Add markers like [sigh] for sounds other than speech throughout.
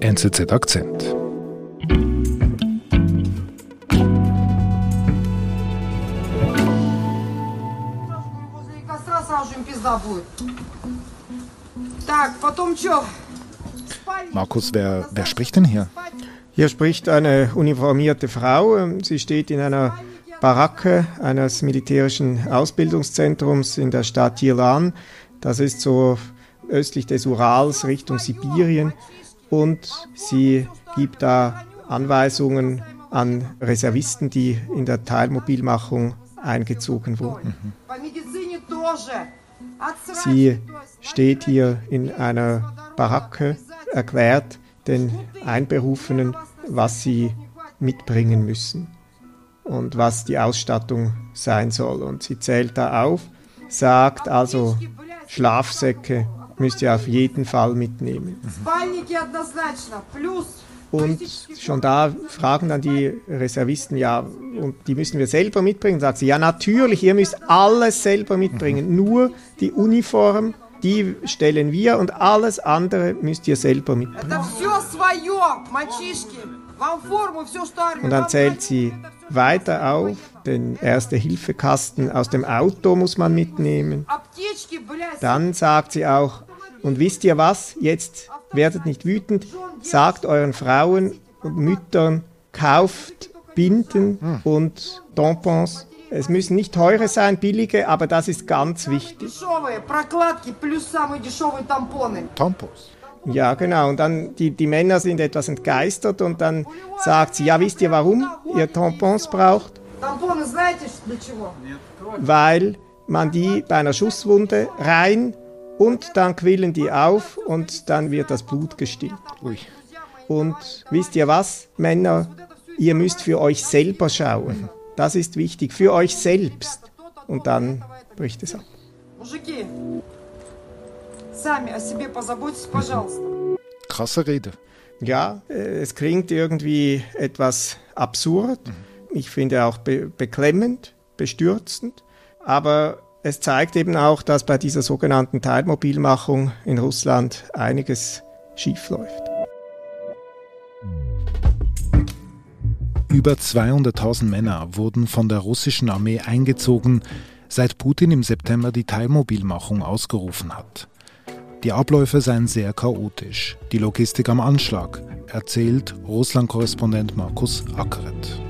NZZ Akzent. Markus, wer, wer spricht denn hier? Hier spricht eine uniformierte Frau. Sie steht in einer Baracke eines militärischen Ausbildungszentrums in der Stadt Jilan. Das ist so östlich des Urals Richtung Sibirien. Und sie gibt da Anweisungen an Reservisten, die in der Teilmobilmachung eingezogen wurden. Sie steht hier in einer Baracke, erklärt den Einberufenen, was sie mitbringen müssen und was die Ausstattung sein soll. Und sie zählt da auf, sagt also Schlafsäcke müsst ihr auf jeden Fall mitnehmen. Und schon da fragen dann die Reservisten, ja, und die müssen wir selber mitbringen. Sagt sie, ja natürlich, ihr müsst alles selber mitbringen, nur die Uniform, die stellen wir und alles andere müsst ihr selber mitbringen. Und dann zählt sie weiter auf, den Erste-Hilfe-Kasten aus dem Auto muss man mitnehmen. Dann sagt sie auch, und wisst ihr was? Jetzt werdet nicht wütend. Sagt euren Frauen und Müttern, kauft Binden hm. und Tampons. Es müssen nicht teure sein, billige, aber das ist ganz wichtig. Tampons. Ja, genau. Und dann die, die Männer sind etwas entgeistert und dann sagt sie, ja, wisst ihr warum ihr Tampons braucht? Weil man die bei einer Schusswunde rein und dann quillen die auf und dann wird das Blut gestillt. Ui. Und wisst ihr was, Männer, ihr müsst für euch selber schauen. Das ist wichtig, für euch selbst. Und dann bricht es ab. Krasse Rede. Ja, äh, es klingt irgendwie etwas absurd. Ich finde auch be beklemmend, bestürzend. Aber es zeigt eben auch, dass bei dieser sogenannten Teilmobilmachung in Russland einiges schiefläuft. Über 200.000 Männer wurden von der russischen Armee eingezogen, seit Putin im September die Teilmobilmachung ausgerufen hat. Die Abläufe seien sehr chaotisch, die Logistik am Anschlag, erzählt Russland-Korrespondent Markus Ackeret.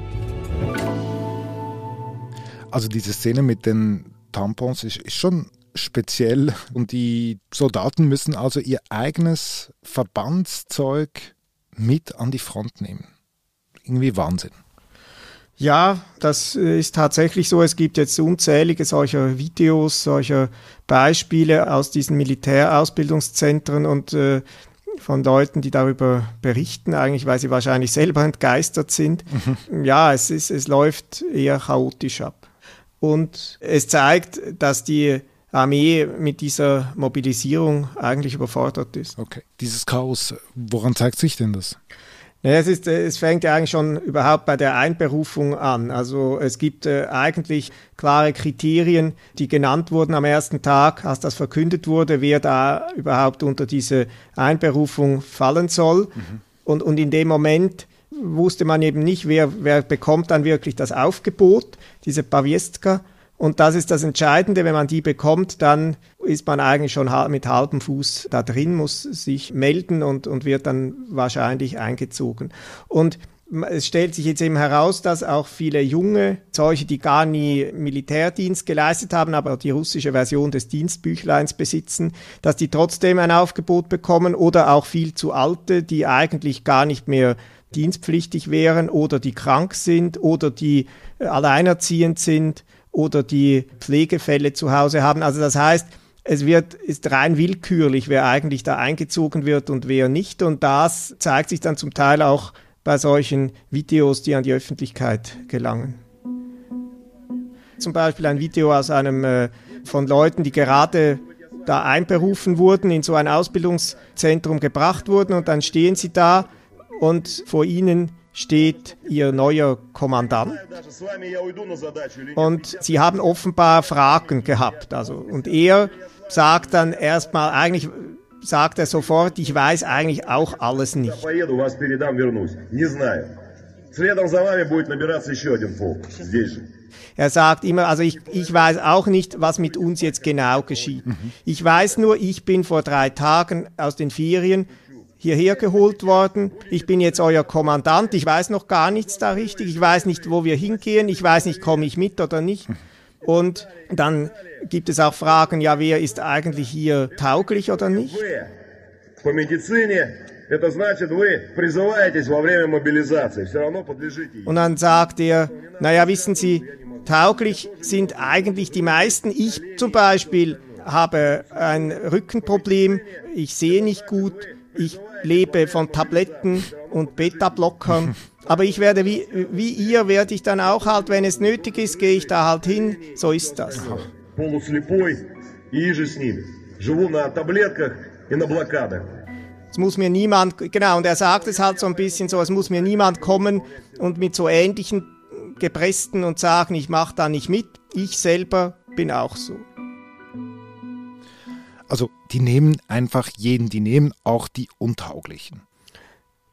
Also diese Szene mit den Tampons ist, ist schon speziell und die Soldaten müssen also ihr eigenes Verbandszeug mit an die Front nehmen. Irgendwie Wahnsinn. Ja, das ist tatsächlich so. Es gibt jetzt unzählige solcher Videos, solcher Beispiele aus diesen Militärausbildungszentren und äh, von Leuten, die darüber berichten, eigentlich, weil sie wahrscheinlich selber entgeistert sind. Mhm. Ja, es, ist, es läuft eher chaotisch ab. Und es zeigt, dass die Armee mit dieser Mobilisierung eigentlich überfordert ist. Okay. Dieses Chaos, woran zeigt sich denn das? Naja, es, ist, es fängt ja eigentlich schon überhaupt bei der Einberufung an. Also es gibt äh, eigentlich klare Kriterien, die genannt wurden am ersten Tag, als das verkündet wurde, wer da überhaupt unter diese Einberufung fallen soll. Mhm. Und, und in dem Moment wusste man eben nicht, wer, wer bekommt dann wirklich das Aufgebot, diese Paviestka. Und das ist das Entscheidende, wenn man die bekommt, dann ist man eigentlich schon mit halbem Fuß da drin, muss sich melden und, und wird dann wahrscheinlich eingezogen. Und es stellt sich jetzt eben heraus, dass auch viele junge, solche, die gar nie Militärdienst geleistet haben, aber die russische Version des Dienstbüchleins besitzen, dass die trotzdem ein Aufgebot bekommen oder auch viel zu alte, die eigentlich gar nicht mehr dienstpflichtig wären oder die krank sind oder die äh, alleinerziehend sind oder die Pflegefälle zu Hause haben. Also das heißt, es wird, ist rein willkürlich, wer eigentlich da eingezogen wird und wer nicht. Und das zeigt sich dann zum Teil auch bei solchen Videos, die an die Öffentlichkeit gelangen. Zum Beispiel ein Video aus einem äh, von Leuten, die gerade da einberufen wurden, in so ein Ausbildungszentrum gebracht wurden und dann stehen sie da und vor ihnen steht ihr neuer Kommandant. Und sie haben offenbar Fragen gehabt. Also, und er sagt dann erstmal, eigentlich sagt er sofort, ich weiß eigentlich auch alles nicht. Er sagt immer, also ich, ich weiß auch nicht, was mit uns jetzt genau geschieht. Mhm. Ich weiß nur, ich bin vor drei Tagen aus den Ferien hierher geholt worden. Ich bin jetzt euer Kommandant. Ich weiß noch gar nichts da richtig. Ich weiß nicht, wo wir hingehen. Ich weiß nicht, komme ich mit oder nicht. Und dann gibt es auch Fragen, ja, wer ist eigentlich hier tauglich oder nicht? Und dann sagt er, naja, wissen Sie, tauglich sind eigentlich die meisten. Ich zum Beispiel habe ein Rückenproblem, ich sehe nicht gut, ich lebe von Tabletten und Beta-Blockern. [laughs] Aber ich werde wie, wie ihr, werde ich dann auch halt, wenn es nötig ist, gehe ich da halt hin. So ist das. Es muss mir niemand, genau, und er sagt es halt so ein bisschen so, es muss mir niemand kommen und mit so ähnlichen Gepressten und sagen, ich mache da nicht mit. Ich selber bin auch so. Also die nehmen einfach jeden, die nehmen auch die Untauglichen.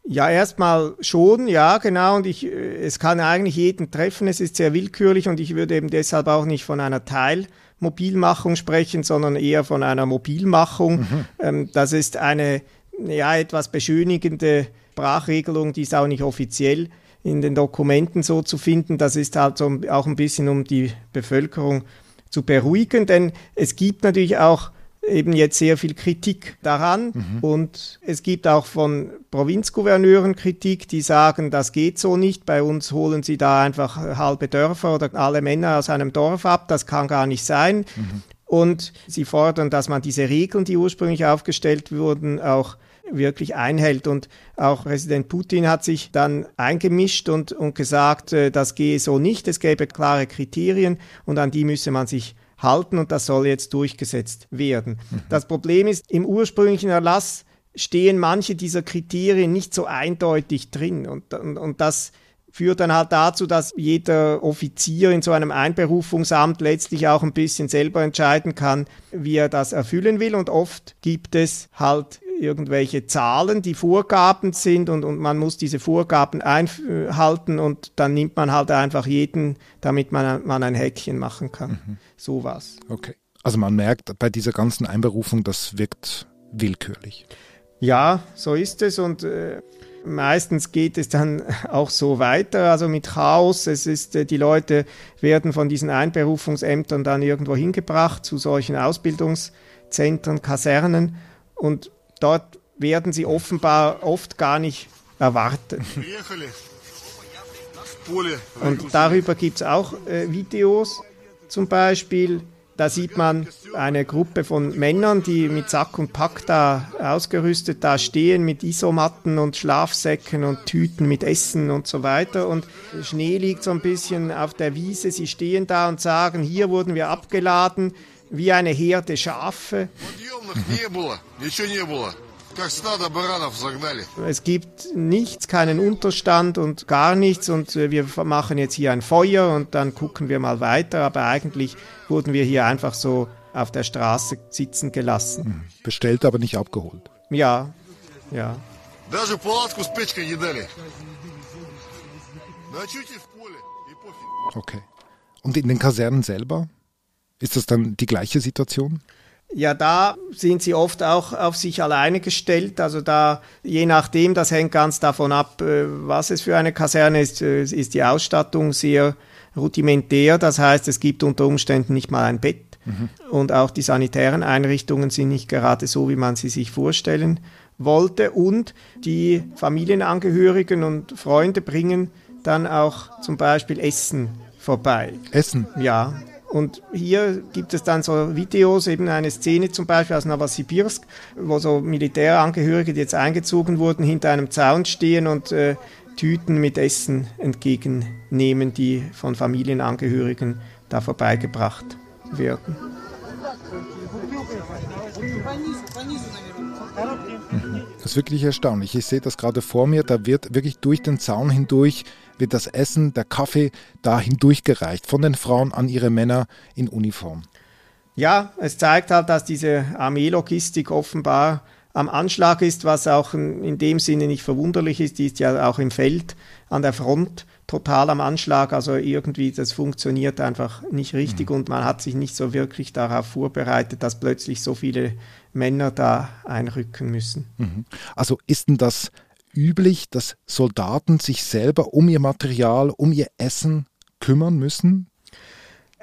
Ja, erstmal schon, ja, genau. Und ich, äh, es kann eigentlich jeden treffen. Es ist sehr willkürlich und ich würde eben deshalb auch nicht von einer Teilmobilmachung sprechen, sondern eher von einer Mobilmachung. Mhm. Ähm, das ist eine, ja, etwas beschönigende Sprachregelung, die ist auch nicht offiziell in den Dokumenten so zu finden. Das ist halt so auch ein bisschen, um die Bevölkerung zu beruhigen, denn es gibt natürlich auch eben jetzt sehr viel Kritik daran. Mhm. Und es gibt auch von Provinzgouverneuren Kritik, die sagen, das geht so nicht. Bei uns holen sie da einfach halbe Dörfer oder alle Männer aus einem Dorf ab. Das kann gar nicht sein. Mhm. Und sie fordern, dass man diese Regeln, die ursprünglich aufgestellt wurden, auch wirklich einhält. Und auch Präsident Putin hat sich dann eingemischt und, und gesagt, äh, das gehe so nicht. Es gäbe klare Kriterien und an die müsse man sich halten und das soll jetzt durchgesetzt werden. Mhm. Das Problem ist, im ursprünglichen Erlass stehen manche dieser Kriterien nicht so eindeutig drin und, und, und das führt dann halt dazu, dass jeder Offizier in so einem Einberufungsamt letztlich auch ein bisschen selber entscheiden kann, wie er das erfüllen will. Und oft gibt es halt irgendwelche Zahlen, die Vorgaben sind und, und man muss diese Vorgaben einhalten und dann nimmt man halt einfach jeden, damit man, man ein Häkchen machen kann. Mhm. Sowas. Okay. Also man merkt bei dieser ganzen Einberufung, das wirkt willkürlich. Ja, so ist es und äh, meistens geht es dann [laughs] auch so weiter, also mit Chaos. Es ist, äh, die Leute werden von diesen Einberufungsämtern dann irgendwo hingebracht zu solchen Ausbildungszentren, Kasernen und dort werden sie offenbar oft gar nicht erwartet. Und darüber gibt es auch äh, Videos, zum Beispiel, da sieht man eine Gruppe von Männern, die mit Sack und Pack da ausgerüstet da stehen, mit Isomatten und Schlafsäcken und Tüten mit Essen und so weiter. Und Schnee liegt so ein bisschen auf der Wiese. Sie stehen da und sagen, hier wurden wir abgeladen wie eine Herde Schafe. Es gibt nichts, keinen Unterstand und gar nichts und wir machen jetzt hier ein Feuer und dann gucken wir mal weiter, aber eigentlich wurden wir hier einfach so auf der Straße sitzen gelassen. Hm. Bestellt, aber nicht abgeholt. Ja, ja. Okay. Und in den Kasernen selber? Ist das dann die gleiche Situation? Ja, da sind sie oft auch auf sich alleine gestellt. Also da, je nachdem, das hängt ganz davon ab, äh, was es für eine Kaserne ist, äh, ist die Ausstattung sehr rudimentär. Das heißt, es gibt unter Umständen nicht mal ein Bett. Mhm. Und auch die sanitären Einrichtungen sind nicht gerade so, wie man sie sich vorstellen wollte. Und die Familienangehörigen und Freunde bringen dann auch zum Beispiel Essen vorbei. Essen? Ja. Und hier gibt es dann so Videos, eben eine Szene zum Beispiel aus Novosibirsk, wo so Militärangehörige, die jetzt eingezogen wurden, hinter einem Zaun stehen und äh, Tüten mit Essen entgegennehmen, die von Familienangehörigen da vorbeigebracht werden. Das ist wirklich erstaunlich. Ich sehe das gerade vor mir. Da wird wirklich durch den Zaun hindurch wird das Essen, der Kaffee da hindurchgereicht von den Frauen an ihre Männer in Uniform. Ja, es zeigt halt, dass diese Armeelogistik offenbar am Anschlag ist, was auch in dem Sinne nicht verwunderlich ist. Die ist ja auch im Feld an der Front total am Anschlag. Also irgendwie, das funktioniert einfach nicht richtig mhm. und man hat sich nicht so wirklich darauf vorbereitet, dass plötzlich so viele Männer da einrücken müssen. Mhm. Also ist denn das üblich, dass Soldaten sich selber um ihr Material, um ihr Essen kümmern müssen?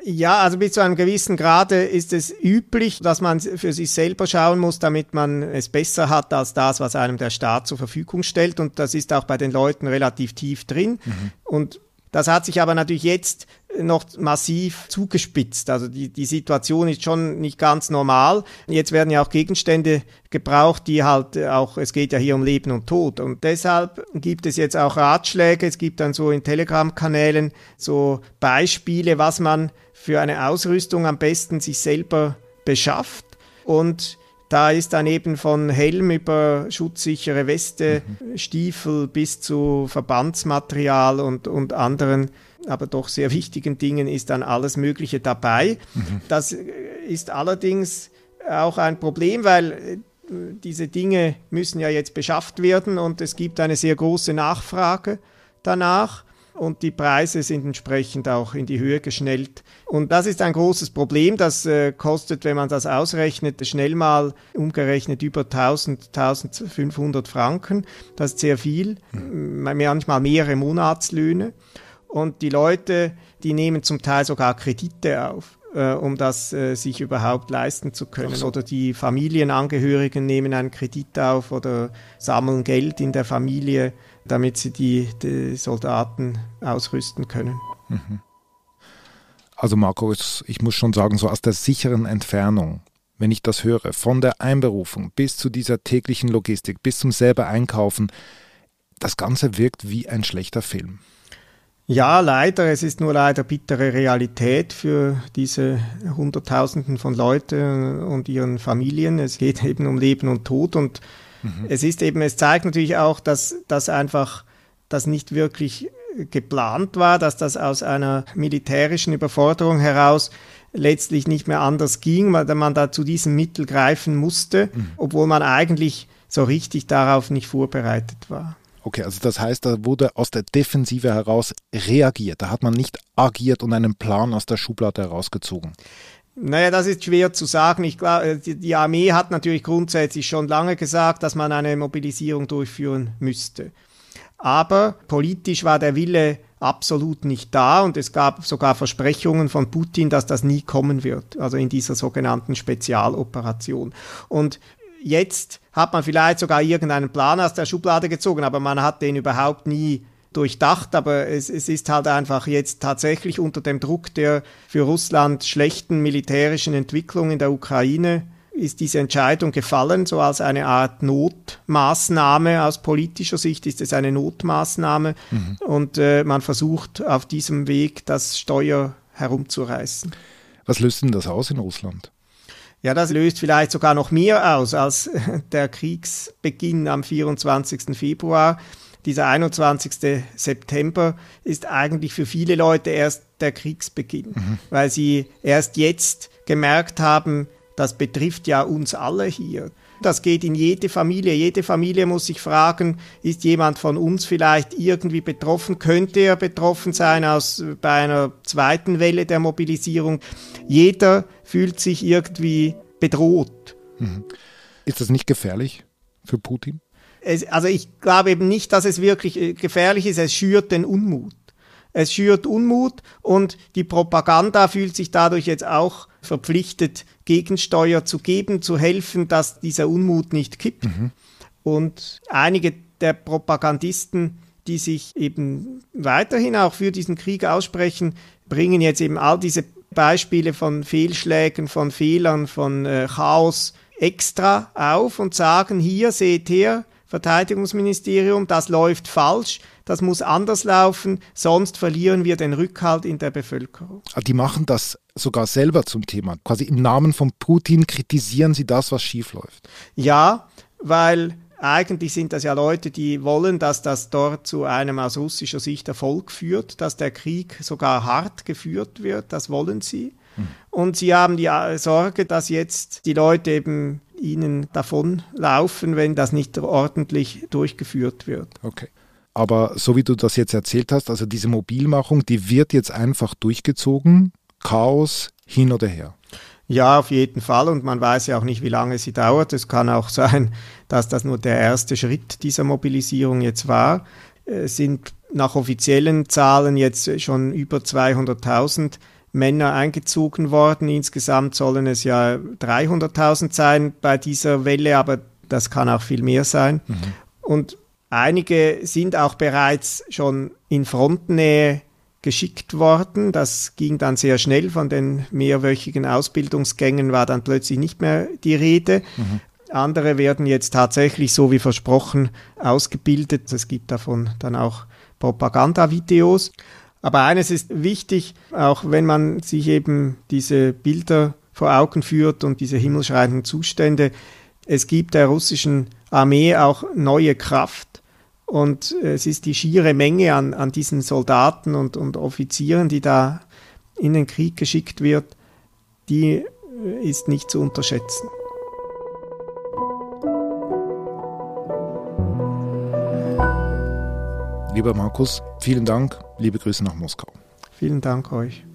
Ja, also bis zu einem gewissen Grade ist es üblich, dass man für sich selber schauen muss, damit man es besser hat als das, was einem der Staat zur Verfügung stellt. Und das ist auch bei den Leuten relativ tief drin. Mhm. Und das hat sich aber natürlich jetzt noch massiv zugespitzt. Also die, die Situation ist schon nicht ganz normal. Jetzt werden ja auch Gegenstände gebraucht, die halt auch, es geht ja hier um Leben und Tod. Und deshalb gibt es jetzt auch Ratschläge. Es gibt dann so in Telegram-Kanälen so Beispiele, was man für eine Ausrüstung am besten sich selber beschafft. Und da ist dann eben von Helm über schutzsichere Weste, mhm. Stiefel bis zu Verbandsmaterial und, und anderen, aber doch sehr wichtigen Dingen ist dann alles Mögliche dabei. Mhm. Das ist allerdings auch ein Problem, weil äh, diese Dinge müssen ja jetzt beschafft werden und es gibt eine sehr große Nachfrage danach und die Preise sind entsprechend auch in die Höhe geschnellt. Und das ist ein großes Problem. Das äh, kostet, wenn man das ausrechnet, schnell mal umgerechnet über 1000, 1500 Franken. Das ist sehr viel, mhm. manchmal mehrere Monatslöhne. Und die Leute, die nehmen zum Teil sogar Kredite auf äh, um das äh, sich überhaupt leisten zu können. So. Oder die Familienangehörigen nehmen einen Kredit auf oder sammeln Geld in der Familie damit sie die, die Soldaten ausrüsten können. Mhm. Also Markus, ich muss schon sagen, so aus der sicheren Entfernung, wenn ich das höre, von der Einberufung bis zu dieser täglichen Logistik, bis zum selber Einkaufen, das Ganze wirkt wie ein schlechter Film. Ja, leider. Es ist nur leider bittere Realität für diese Hunderttausenden von Leuten und ihren Familien. Es geht eben um Leben und Tod und Mhm. Es ist eben, es zeigt natürlich auch, dass das einfach das nicht wirklich geplant war, dass das aus einer militärischen Überforderung heraus letztlich nicht mehr anders ging, weil man da zu diesem Mittel greifen musste, mhm. obwohl man eigentlich so richtig darauf nicht vorbereitet war. Okay, also das heißt, da wurde aus der Defensive heraus reagiert. Da hat man nicht agiert und einen Plan aus der Schublade herausgezogen. Naja, das ist schwer zu sagen. Ich glaube, äh, die Armee hat natürlich grundsätzlich schon lange gesagt, dass man eine Mobilisierung durchführen müsste. Aber politisch war der Wille absolut nicht da und es gab sogar Versprechungen von Putin, dass das nie kommen wird, also in dieser sogenannten Spezialoperation. Und jetzt hat man vielleicht sogar irgendeinen Plan aus der Schublade gezogen, aber man hat den überhaupt nie durchdacht, aber es, es ist halt einfach jetzt tatsächlich unter dem Druck der für Russland schlechten militärischen Entwicklung in der Ukraine ist diese Entscheidung gefallen, so als eine Art Notmaßnahme. Aus politischer Sicht ist es eine Notmaßnahme mhm. und äh, man versucht auf diesem Weg das Steuer herumzureißen. Was löst denn das aus in Russland? Ja, das löst vielleicht sogar noch mehr aus als [laughs] der Kriegsbeginn am 24. Februar dieser 21. September ist eigentlich für viele Leute erst der Kriegsbeginn, mhm. weil sie erst jetzt gemerkt haben, das betrifft ja uns alle hier. Das geht in jede Familie. Jede Familie muss sich fragen, ist jemand von uns vielleicht irgendwie betroffen? Könnte er betroffen sein aus, bei einer zweiten Welle der Mobilisierung? Jeder fühlt sich irgendwie bedroht. Mhm. Ist das nicht gefährlich für Putin? es, also ich glaube eben nicht, dass es wirklich äh, gefährlich ist, es schürt den Unmut. Es schürt Unmut und die Propaganda fühlt sich dadurch jetzt auch verpflichtet, Gegensteuer zu geben, zu helfen, dass dieser Unmut nicht kippt. Mhm. Und einige der Propagandisten, die sich eben weiterhin auch für diesen Krieg aussprechen, bringen jetzt eben all diese Beispiele von Fehlschlägen, von Fehlern, von äh, Chaos extra auf und sagen, hier seht her, Verteidigungsministerium, das läuft falsch, das muss anders laufen, sonst verlieren wir den Rückhalt in der Bevölkerung. Ah, die machen das sogar selber zum Thema. Quasi im Namen von Putin kritisieren sie das, was schiefläuft. Ja, weil eigentlich sind das ja Leute, die wollen, dass das dort zu einem aus russischer Sicht Erfolg führt, dass der Krieg sogar hart geführt wird, das wollen sie. Hm. Und sie haben die Sorge, dass jetzt die Leute eben ihnen davonlaufen, wenn das nicht ordentlich durchgeführt wird. Okay. Aber so wie du das jetzt erzählt hast, also diese Mobilmachung, die wird jetzt einfach durchgezogen. Chaos hin oder her. Ja, auf jeden Fall. Und man weiß ja auch nicht, wie lange sie dauert. Es kann auch sein, dass das nur der erste Schritt dieser Mobilisierung jetzt war. Es sind nach offiziellen Zahlen jetzt schon über 200.000 Männer eingezogen worden. Insgesamt sollen es ja 300.000 sein bei dieser Welle, aber das kann auch viel mehr sein. Mhm. Und einige sind auch bereits schon in Frontnähe geschickt worden. Das ging dann sehr schnell. Von den mehrwöchigen Ausbildungsgängen war dann plötzlich nicht mehr die Rede. Mhm. Andere werden jetzt tatsächlich, so wie versprochen, ausgebildet. Es gibt davon dann auch Propagandavideos. Aber eines ist wichtig, auch wenn man sich eben diese Bilder vor Augen führt und diese himmelschreienden Zustände, es gibt der russischen Armee auch neue Kraft und es ist die schiere Menge an, an diesen Soldaten und, und Offizieren, die da in den Krieg geschickt wird, die ist nicht zu unterschätzen. Lieber Markus, vielen Dank. Liebe Grüße nach Moskau. Vielen Dank euch.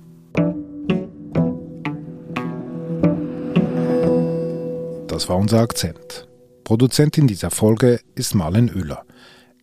Das war unser Akzent. Produzentin dieser Folge ist Marlen Oehler.